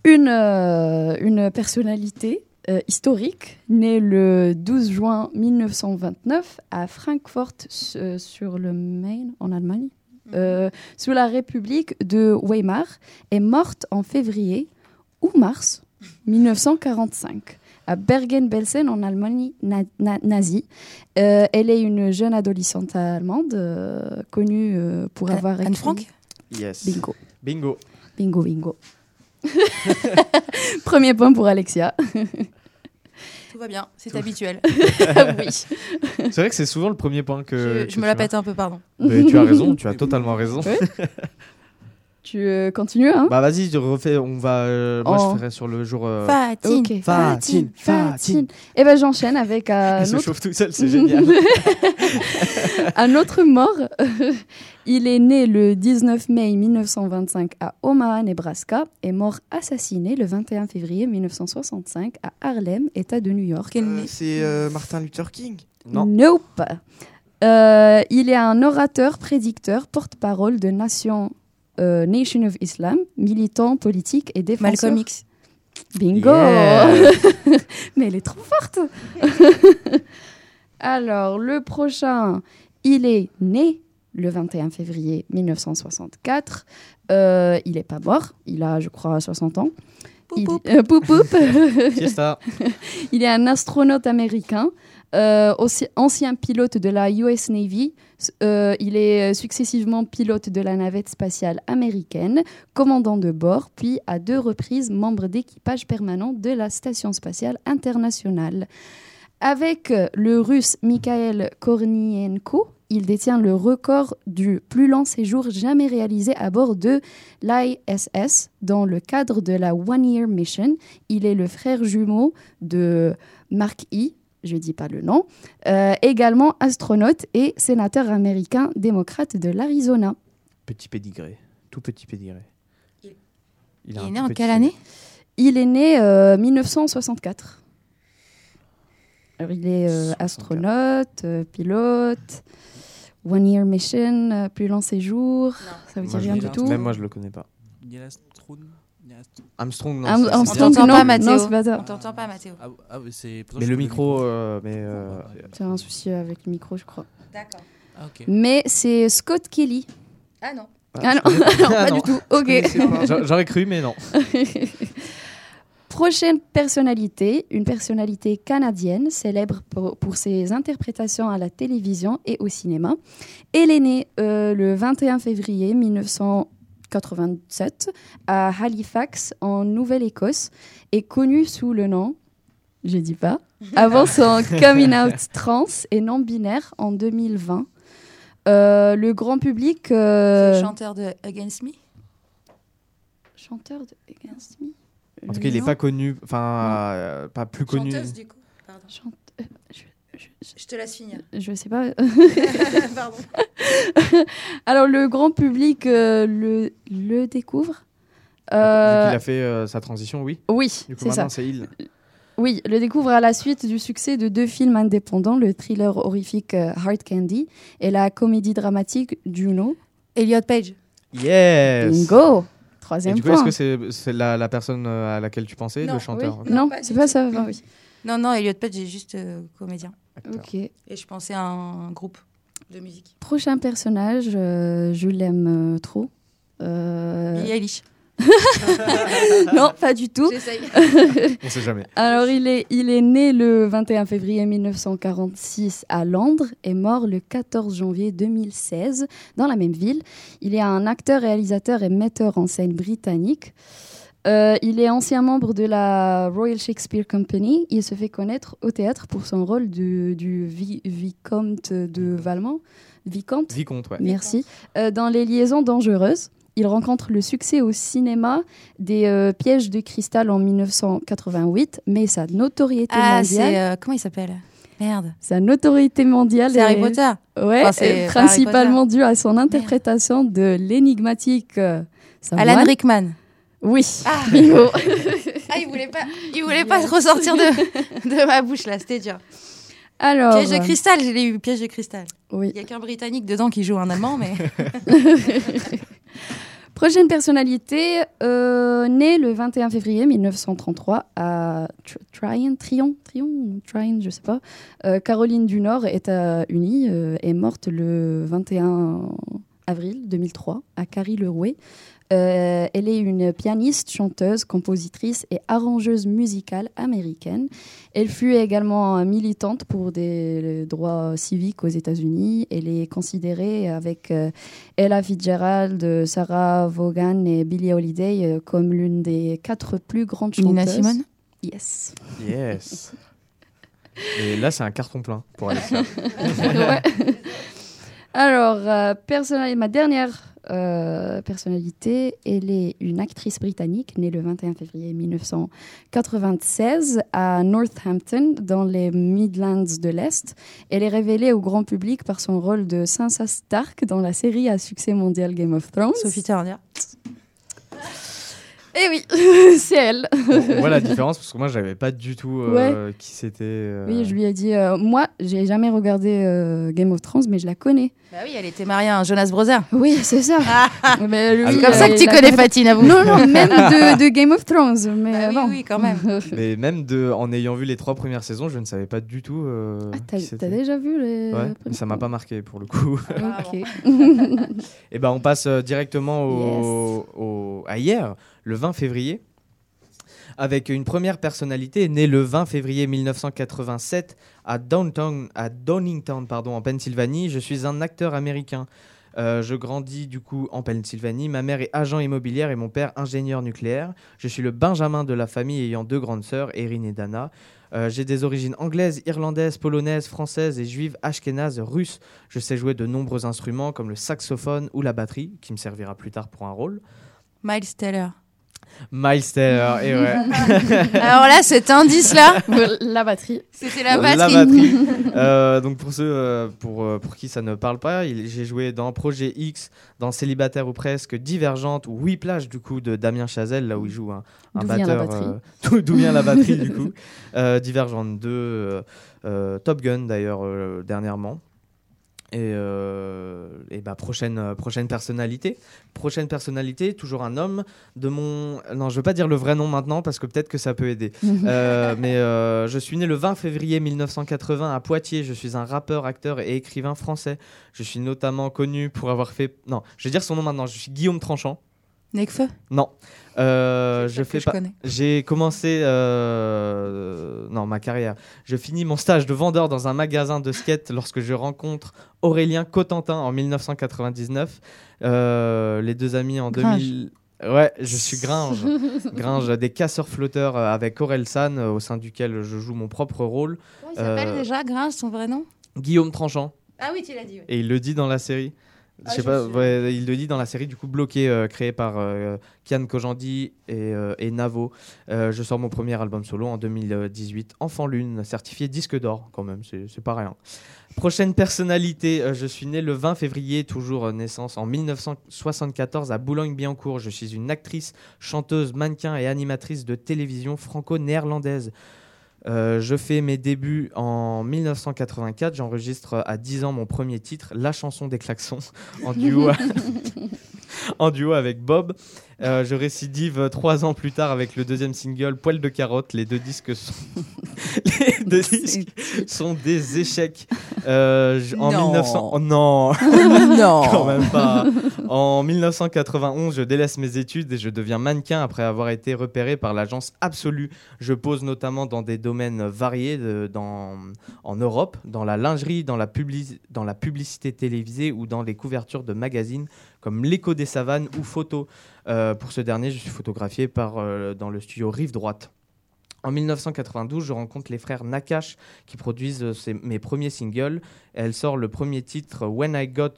une, euh, une personnalité euh, historique née le 12 juin 1929 à Francfort euh, sur le Main en Allemagne, euh, sous la République de Weimar, est morte en février ou mars 1945 à Bergen-Belsen en Allemagne na- na- nazie. Euh, elle est une jeune adolescente allemande euh, connue euh, pour Anne- avoir Anne écrit- Frank? Yes. Bingo. Bingo. Bingo, bingo. Premier point pour Alexia. Tout va bien, c'est habituel. oui. C'est vrai que c'est souvent le premier point que. Je- que je me la pète un peu, pardon. Mais tu as raison, tu as totalement raison. Ouais. Tu euh, continues, hein Bah vas-y, je refais, on va. euh, moi Oh. je ferai sur le jour. euh, Fatine, Ok. Fatine, Fatine, Fatine. Et ben j'enchaîne avec un Il se autre... chauffe tout seul, c'est génial. un autre mort. Il est né le 19 mai 1925 à Omaha, Nebraska, et mort assassiné le 21 février 1965 à Harlem, État de New York. Euh, c'est euh, Martin Luther King. Nope. Euh, il est un orateur, prédicteur, porte-parole de Nation, euh, Nation of Islam, militant politique et défenseur. Malcolm X. Bingo Yeah. Mais elle est trop forte Alors, le prochain, il est né le 21 février 1964. Euh, il n'est pas mort, il a, je crois, 60 ans. Il- euh, poup, poup. Fiesta. il est un astronaute américain, euh, ancien pilote de la US Navy. Euh, il est successivement pilote de la navette spatiale américaine, commandant de bord, puis à deux reprises membre d'équipage permanent de la Station spatiale internationale. Avec euh, le russe Mikhail Kornienko, il détient le record du plus long séjour jamais réalisé à bord de l'ISS dans le cadre de la One Year Mission. Il est le frère jumeau de Mark E. Je dis pas le nom, euh, également astronaute et sénateur américain démocrate de l'Arizona. Petit pédigré. Tout petit pédigré. Il est né en quelle année? Il est né euh, 1964. Alors, il est euh, astronaute, euh, pilote, One Year Mission, euh, plus long séjour. Ça veut dire Moi, je rien du tout. Même moi, je le connais pas. Neil Armstrong Neil Armstrong. Non. Am- c'est- Armstrong, On t'entend non, pas, non, Mathéo. c'est pas ça. On t'entend pas, Mathéo. Ah, ah, mais Mais le micro, euh, mais. euh, C'est un souci avec le micro, je crois. D'accord. Ah, ok. Mais c'est Scott Kelly. Ah non. Ah non, je connais non, pas non. du tout. Ok. pas. J'aurais cru, mais non. Prochaine personnalité, une personnalité canadienne célèbre pour, pour ses interprétations à la télévision et au cinéma. Elle est née euh, le 21 février 1987 à Halifax, en Nouvelle-Écosse, et connue sous le nom, je dis pas, avant son coming out trans et non binaire en 2020. Euh, le grand public. euh, C'est le chanteur de Against Me? Chanteur de Against Me? En tout cas, il n'est pas connu. Enfin, euh, pas plus connu. Chanteuse, du coup. Pardon. Chante- euh, je, je- Je te laisse finir. je sais pas. Pardon. Alors, le grand public euh, le, le découvre. Vu Euh, qu'il a fait euh, sa transition, oui. Oui, c'est ça. c'est il. Oui, le découvre à la suite du succès de deux films indépendants, le thriller horrifique euh, Hard Candy et la comédie dramatique Juno. Elliot Page. Yes Bingo Et Troisième du coup, est-ce que c'est la, la personne à laquelle tu pensais, Non, le chanteur Oui. Non, c'est pas ça. oui. Non, non, Elliot Page est juste euh, comédien. Ok. Et je pensais à un groupe de musique. Prochain personnage, euh, je l'aime euh, trop. Euh, Eilish. non, pas du tout. J'essaye. On sait jamais. Alors, il est, il est né le 21 février 1946 à Londres et mort le 14 janvier 2016 dans la même ville. Il est un acteur, réalisateur et metteur en scène britannique. Euh, il est ancien membre de la Royal Shakespeare Company. Il se fait connaître au théâtre pour son rôle du, du vi- vicomte de Valmont. Vicomte Vicomte, ouais. Merci. Euh, dans Les Liaisons dangereuses, il rencontre le succès au cinéma des euh, Pièges de cristal en 1988, mais sa notoriété Ah, mondiale. c'est. euh, comment il s'appelle? Merde. Sa notoriété mondiale C'est Harry est- Potter. Ouais, Enfin, c'est est principalement due à son interprétation de l'énigmatique euh. Alan Rickman. Oui. Ah. Bingo. Ah, il voulait pas, il voulait pas ressortir de, de ma bouche là, c'était dur. Alors. Piège de cristal, je l'ai eu, piège de cristal. Oui. Il y a qu'un Britannique dedans qui joue un Allemand, mais. Prochaine personnalité, euh, née le 21 février 1933 à Tr- Tryon, Tryon, Tryon, Tryon, je sais pas, euh, Caroline du Nord, États-Unis, euh, est morte le 21 avril 2003 à Carrie-le-Rouet. Euh, elle est une pianiste, chanteuse, compositrice et arrangeuse musicale américaine. Elle fut également militante pour des droits civiques aux États-Unis. Elle est considérée avec euh, Ella Fitzgerald, Sarah Vaughan et Billie Holiday euh, comme l'une des quatre plus grandes chanteuses. Nina Simone? Yes. Yes. Et là, c'est un carton plein pour. Ouais. Alors, euh, personnali- ma dernière euh, personnalité, elle est une actrice britannique née le 21 février 1996 à Northampton, dans les Midlands de l'Est. Elle est révélée au grand public par son rôle de Sansa Stark dans la série à succès mondial Game of Thrones. Sophie Turner. Eh oui, c'est elle. On voit la différence parce que moi, j'avais pas du tout euh, qui c'était. euh, Oui, je lui ai dit, euh, moi, j'ai jamais regardé euh, Game of Thrones, mais je la connais. Bah oui, elle était mariée à un Jonas Brother. Oui, c'est ça. Mais lui, C'est comme ça que tu connais pas- Fatine, avoue. Non, non, même de, de Game of Thrones. Mais oui, bon. oui, quand même. Mais même de, en ayant vu les trois premières saisons, je ne savais pas du tout. euh, Ah, T'as qui c'était. t'as déjà vu les. Ouais, mais ça m'a pas marqué pour le coup. Ok. Et ben on passe directement au, au- à hier, le 20 février, avec une première personnalité née le 20 février 1987 à Downtown, à Downingtown, pardon, en Pennsylvanie. Je suis un acteur américain. Euh, je grandis du coup en Pennsylvanie. Ma mère est agent immobilière et mon père ingénieur nucléaire. Je suis le benjamin de la famille ayant deux grandes sœurs, Erin et Dana. Euh, J'ai des origines anglaises, irlandaises, polonaises, françaises et juives, ashkénazes, russes. Je sais jouer de nombreux instruments comme le saxophone ou la batterie, qui me servira plus tard pour un rôle. Miles Teller. Miles et ouais. Alors là, cet indice-là, la batterie. C'était la La batterie. Euh, donc pour ceux euh, pour, euh, pour qui ça ne parle pas, j'ai joué dans Projet X, dans Célibataire ou presque, Divergente ou Whiplash du coup de Damien Chazelle, là où il joue un, un D'où vient la batteur. batterie euh, d'où- vient la batterie du coup. Euh, Divergente 2, euh, euh, Top Gun d'ailleurs euh, dernièrement. Et, euh, et bah prochaine, euh, prochaine personnalité. Prochaine personnalité, toujours un homme de mon... Non, je veux pas dire le vrai nom maintenant parce que peut-être que ça peut aider. Euh, mais euh, je suis né le 20 février 1980 à Poitiers. Je suis un rappeur, acteur et écrivain français. Je suis notamment connu pour avoir fait... Non, je vais dire son nom maintenant. Je suis Guillaume Tranchant. Necfeu Non. Euh, je fais je pas. connais. J'ai commencé euh, non ma carrière. Je finis mon stage de vendeur dans un magasin de skate lorsque je rencontre Aurélien Cotentin en 1999. Euh, les deux amis en Gringe. 2000. Ouais, je suis Gringe. Gringe, des casseurs flotteurs avec Aurel San, au sein duquel je joue mon propre rôle. Comment il s'appelle Euh, déjà? Gringe, son vrai nom? Guillaume Tranchant. Ah oui, tu l'as dit. ouais. Et il le dit dans la série. Ah, je sais pas, suis- ouais, il le dit dans la série du coup bloqué euh, créé par euh, Kian Kojandi et, euh, et Navo. Je sors mon premier album solo en 2018, Enfant Lune, certifié disque d'or quand même, c'est pas rien. Prochaine personnalité, je suis né le 20 février, toujours naissance en 1974 à Boulogne-Billancourt. Je suis une actrice, chanteuse, mannequin et animatrice de télévision franco-néerlandaise. Euh, je fais mes débuts en 1984. J'enregistre à 10 ans mon premier titre, La chanson des klaxons, en duo, en duo avec Bob. Euh, je récidive trois ans plus tard avec le deuxième single, Poil de carotte. Les deux disques sont, deux disques sont des échecs. Euh, en Non. 1900, oh non, Non. quand même pas. En 1991, je délaisse mes études et je deviens mannequin après avoir été repéré par l'agence Absolue. Je pose notamment dans des domaines variés de- dans, en Europe, dans la lingerie, dans la, publici- dans la publicité télévisée ou dans les couvertures de magazines comme L'écho des savanes ou Photo. Euh, pour ce dernier, je suis photographié par, euh, dans le studio Rive Droite. En 1992, je rencontre les frères Nakash qui produisent euh, mes premiers singles. Elle sort le premier titre When I Got,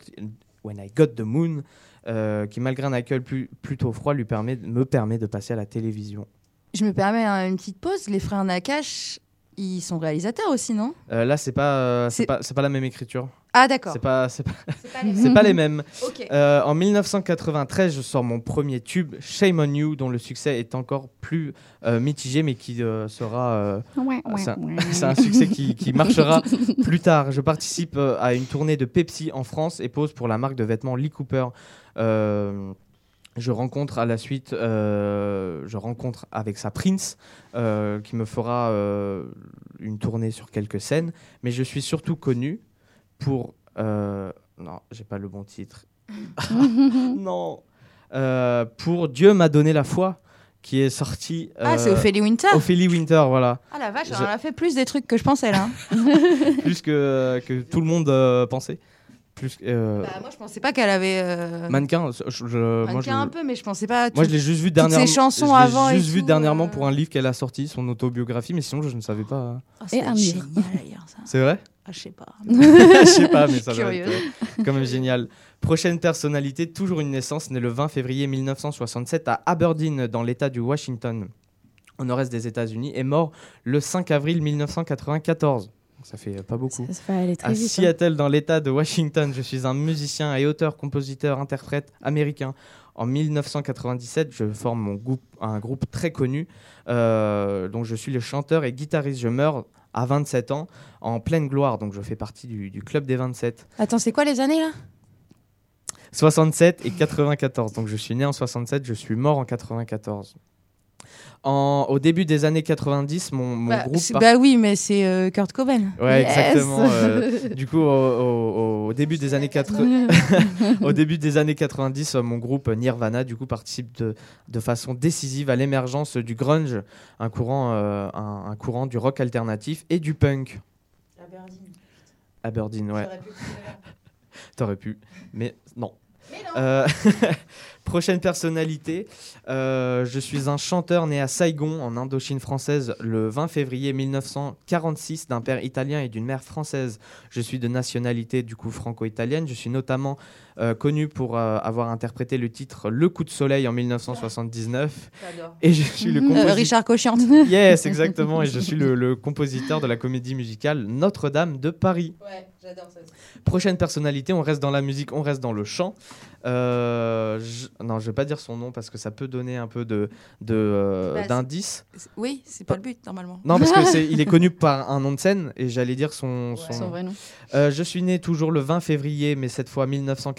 When I Got the Moon, euh, qui malgré un accueil plus- plutôt froid lui permet, me permet de passer à la télévision. Je me permets hein, une petite pause. Les frères Nakash, Ils sont réalisateurs aussi, non? Euh, là, c'est pas, euh, c'est pas la même écriture. Ah, d'accord. C'est pas, c'est pas, pas les mêmes. c'est pas les mêmes. Ok. Euh, en 1993, je sors mon premier tube, Shame on You, dont le succès est encore plus euh, mitigé, mais qui euh, sera. euh, Ouais, ouais, c'est un, ouais. c'est un succès qui, qui marchera plus tard. Je participe euh, à une tournée de Pepsi en France et pose pour la marque de vêtements Lee Cooper. Euh, je rencontre à la suite, euh, je rencontre avec sa Prince, euh, qui me fera euh, une tournée sur quelques scènes. Mais je suis surtout connu pour. euh, non, j'ai pas le bon titre. non. Euh, pour Dieu m'a donné la foi, qui est sorti. Ah, c'est euh, Ophélie Winter Ophélie Winter, voilà. Ah la vache, Je- on a fait plus des trucs que je pensais là. plus que, que tout le monde pensait. Plus, euh, Bah, moi je pensais pas qu'elle avait. euh, mannequin, je, je- moi, mannequin je, un peu, mais je pensais pas. moi tout- je l'ai juste vu toutes dernièrement. Ces chansons je l'ai avant et juste vu tout, dernièrement euh. pour un livre qu'elle a sorti, son autobiographie, mais sinon je ne savais pas. Ah, c'est un livre. ça. C'est vrai? Ah, je sais pas. Je sais pas, mais ça va être euh, quand même génial. Prochaine personnalité, toujours une naissance, née le 20 février 1967 à Aberdeen, dans l'État du Washington, au nord-est des États-Unis, est mort le 5 avril 1994. Ça fait pas beaucoup. Ça aller très à vite. hein. Seattle, dans l'État de Washington, je suis un musicien et auteur, compositeur, interprète américain. En 1997, je forme mon groupe, un groupe très connu, euh, dont je suis le chanteur et guitariste. Je meurs à 27 ans, en pleine gloire, donc je fais partie du, du club des 27. Attends, c'est quoi les années là? 67 et 94. Donc je suis né en 67, je suis mort en 94. En, au début des années 90, mon, mon bah, groupe. c'est- par- bah oui, mais c'est euh, Kurt Cobain. Ouais, Yes. exactement. euh, du coup, au, au- au début des années 80, au début des années 90, euh, mon groupe Nirvana du coup participe de, de façon décisive à l'émergence du grunge, un courant, euh, un, un courant du rock alternatif et du punk. Aberdeen, ouais. T'aurais pu, mais non. Euh, prochaine personnalité, euh, je suis un chanteur né à Saigon en Indochine française le 20 février 1946 d'un père italien et d'une mère française. Je suis de nationalité du coup franco-italienne. Je suis notamment euh, connu pour euh, avoir interprété le titre Le coup de soleil en 1979. J'adore. Et je suis le Euh, compositeur. Richard Cochiante. Yes, exactement. Et je suis le, le compositeur de la comédie musicale Notre-Dame de Paris. Ouais, j'adore ça. Prochaine personnalité, on reste dans la musique, on reste dans le chant. Euh, je- Non, je vais pas dire son nom parce que ça peut donner un peu de de, euh, Bah, c'est- d'indices. c'est- Oui, c'est pas le but normalement. Non, parce que c'est, il est connu par un nom de scène et j'allais dire son, son... Son vrai nom. Euh, je suis né toujours le 20 février, mais cette fois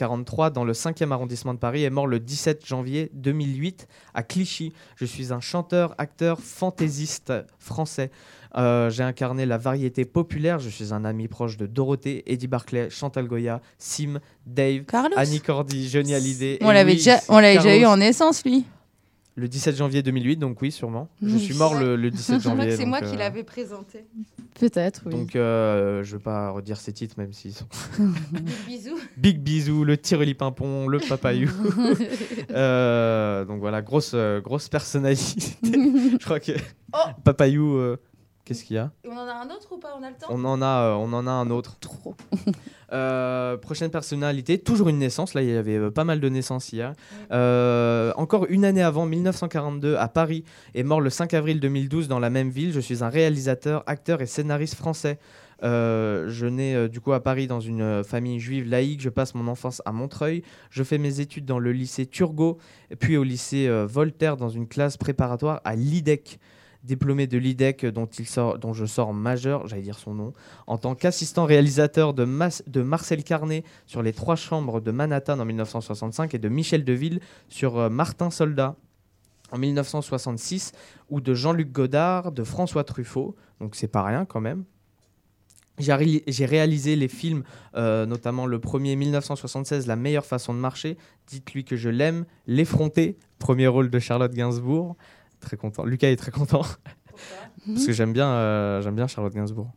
1943, dans le 5e arrondissement de Paris, et mort le 17 janvier 2008 à Clichy. Je suis un chanteur, acteur, fantaisiste français. Euh, j'ai incarné la variété populaire. Je suis un ami proche de Dorothée, Eddie Barclay, Chantal Goya, Sim, Dave, Carlos Annie Cordy, Johnny Hallyday. On l'avait déjà, on l'avait déjà eu en naissance lui. Le 17 janvier 2008, donc oui, sûrement. Je suis mort le, le 17 Je crois janvier. que c'est moi qui euh, l'avais présenté. Peut-être, oui. Donc, euh, je vais pas redire ces titres, même s'ils sont. Bisous. Big Bisou, le Tireli Pimpon, le Papayou. Euh, donc voilà, grosse, grosse personnalité. je crois que. Papayou, euh, qu'est-ce qu'il y a On en a un autre ou pas? On a le temps? On en, a, euh, on en a un autre. Trop. Euh, prochaine personnalité, toujours une naissance. Là, il y avait euh, pas mal de naissances hier. Euh, encore une année avant, 1942, à Paris, est mort le 5 avril 2012 dans la même ville. Je suis un réalisateur, acteur et scénariste français. Euh, je nais euh, du coup à Paris dans une euh, famille juive laïque. Je passe mon enfance à Montreuil. Je fais mes études dans le lycée Turgot, puis au lycée euh, Voltaire dans une classe préparatoire à l'IDEC diplômé de l'IDEC dont, je sors majeur, j'allais dire son nom, en tant qu'assistant réalisateur de, Marcel Carnet sur Les Trois Chambres de Manhattan en 1965 et de Michel Deville sur euh, Martin Soldat en 1966 ou de Jean-Luc Godard, de François Truffaut, donc c'est pas rien quand même. J'ai réalisé les films, euh, notamment le premier 1976, La meilleure façon de marcher, Dites-lui que je l'aime, L'effronté, premier rôle de Charlotte Gainsbourg. Très content. Lucas est très content. Parce que j'aime bien, euh, j'aime bien Charlotte Gainsbourg.